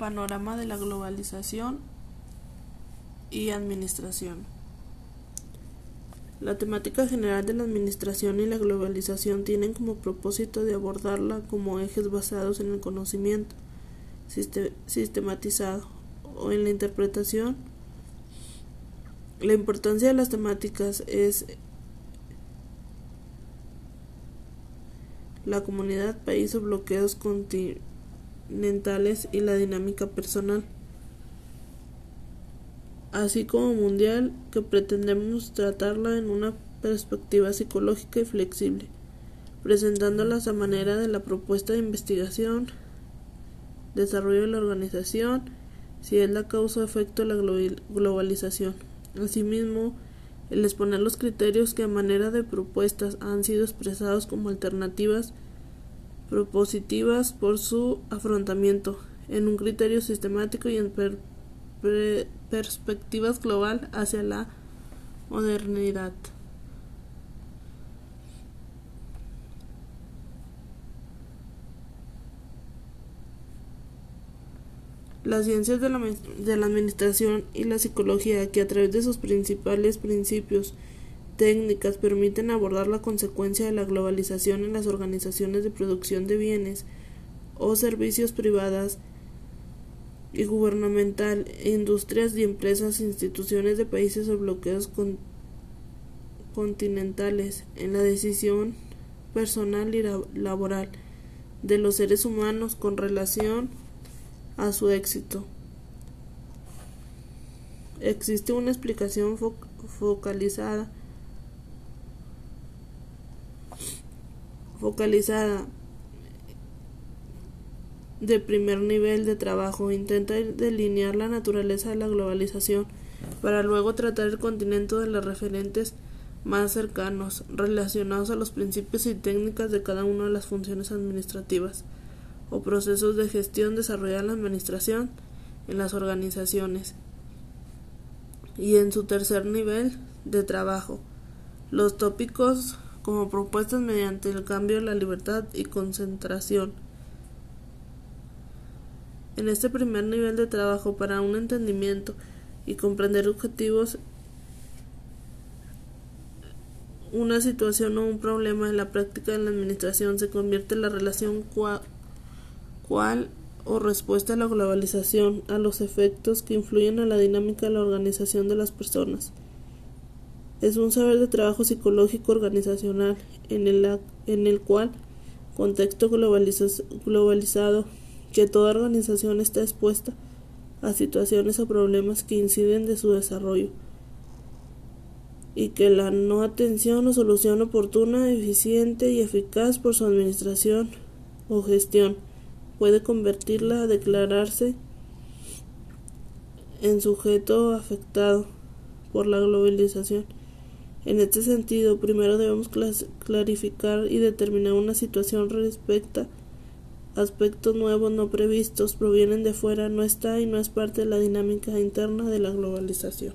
Panorama de la globalización y administración. La temática general de la administración y la globalización tienen como propósito de abordarla como ejes basados en el conocimiento sistematizado o en la interpretación. La importancia de las temáticas es la comunidad, país o bloqueos continentales y la dinámica personal, así como mundial, que pretendemos tratarla en una perspectiva psicológica y flexible, presentándolas a manera de la propuesta de investigación, desarrollo de la organización, si es la causa o efecto de la globalización. Asimismo, el exponer los criterios que a manera de propuestas han sido expresados como alternativas propositivas por su afrontamiento en un criterio sistemático y en perspectivas global hacia la modernidad. Las ciencias de la, de la, administración y la psicología, que a través de sus principales principios técnicas permiten abordar la consecuencia de la globalización en las organizaciones de producción de bienes o servicios privadas y gubernamental, industrias y empresas, instituciones de países o bloqueos continentales en la decisión personal y laboral de los seres humanos con relación a su éxito. Existe una explicación focalizada focalizada de primer nivel de trabajo intenta delinear la naturaleza de la globalización para luego tratar el continente de los referentes más cercanos relacionados a los principios y técnicas de cada una de las funciones administrativas o procesos de gestión desarrollada en la administración en las organizaciones y en su tercer nivel de trabajo. Los tópicos como propuestas mediante el cambio la libertad y concentración. En este primer nivel de trabajo para un entendimiento y comprender objetivos, una situación o un problema en la práctica de la administración se convierte en la relación cual, o respuesta a la globalización, a los efectos que influyen a la dinámica de la organización de las personas. Es un saber de trabajo psicológico organizacional en el, en el cual, contexto globalizado, que toda organización está expuesta a situaciones o problemas que inciden de su desarrollo y que la no atención o solución oportuna, eficiente y eficaz por su administración o gestión puede convertirla a declararse en sujeto afectado por la globalización. En este sentido, primero debemos clarificar y determinar una situación respecto aspectos nuevos no previstos, provienen de fuera, no está y no es parte de la dinámica interna de la globalización.